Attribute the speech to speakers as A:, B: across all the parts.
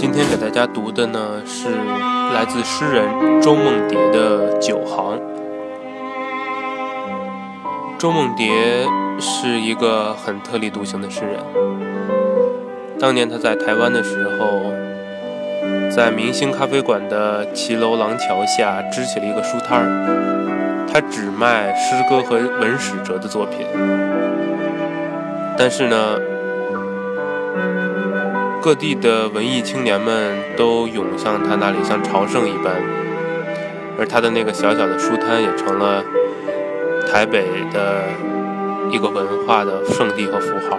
A: 今天给大家读的呢是来自诗人周梦蝶的《九行》。周梦蝶是一个很特立独行的诗人。当年他在台湾的时候，在明星咖啡馆的骑楼廊桥下支起了一个书摊儿，他只卖诗歌和文史哲的作品。但是呢。各地的文艺青年们都涌向他那里，像朝圣一般，而他的那个小小的书摊也成了台北的一个文化的圣地和符号。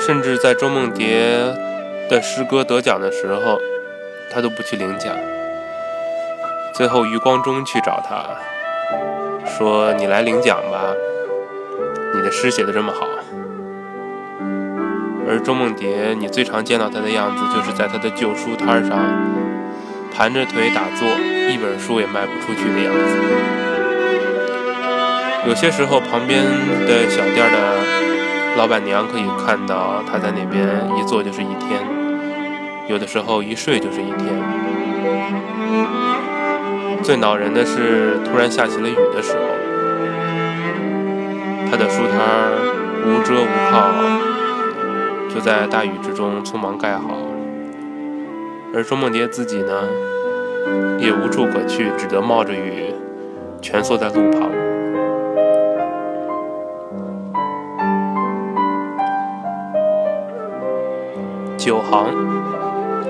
A: 甚至在周梦蝶的诗歌得奖的时候，他都不去领奖。最后，余光中去找他，说：“你来领奖吧。”你的诗写的这么好，而周梦蝶，你最常见到她的样子，就是在她的旧书摊上盘着腿打坐，一本书也卖不出去的样子。有些时候，旁边的小店的老板娘可以看到她在那边一坐就是一天，有的时候一睡就是一天。最恼人的是，突然下起了雨的时候。在大雨之中匆忙盖好，而周梦蝶自己呢，也无处可去，只得冒着雨蜷缩在路旁。九行，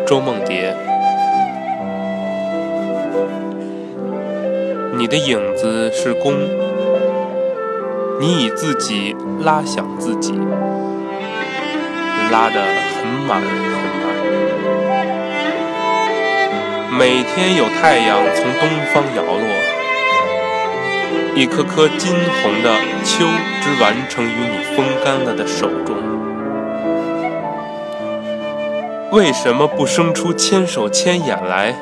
A: 周梦蝶，你的影子是弓。你以自己拉响自己，拉得很满很满。每天有太阳从东方摇落，一颗颗金红的秋枝完成于你风干了的手中。为什么不生出千手千眼来？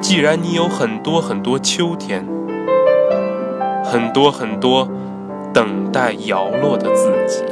A: 既然你有很多很多秋天。很多很多等待摇落的自己。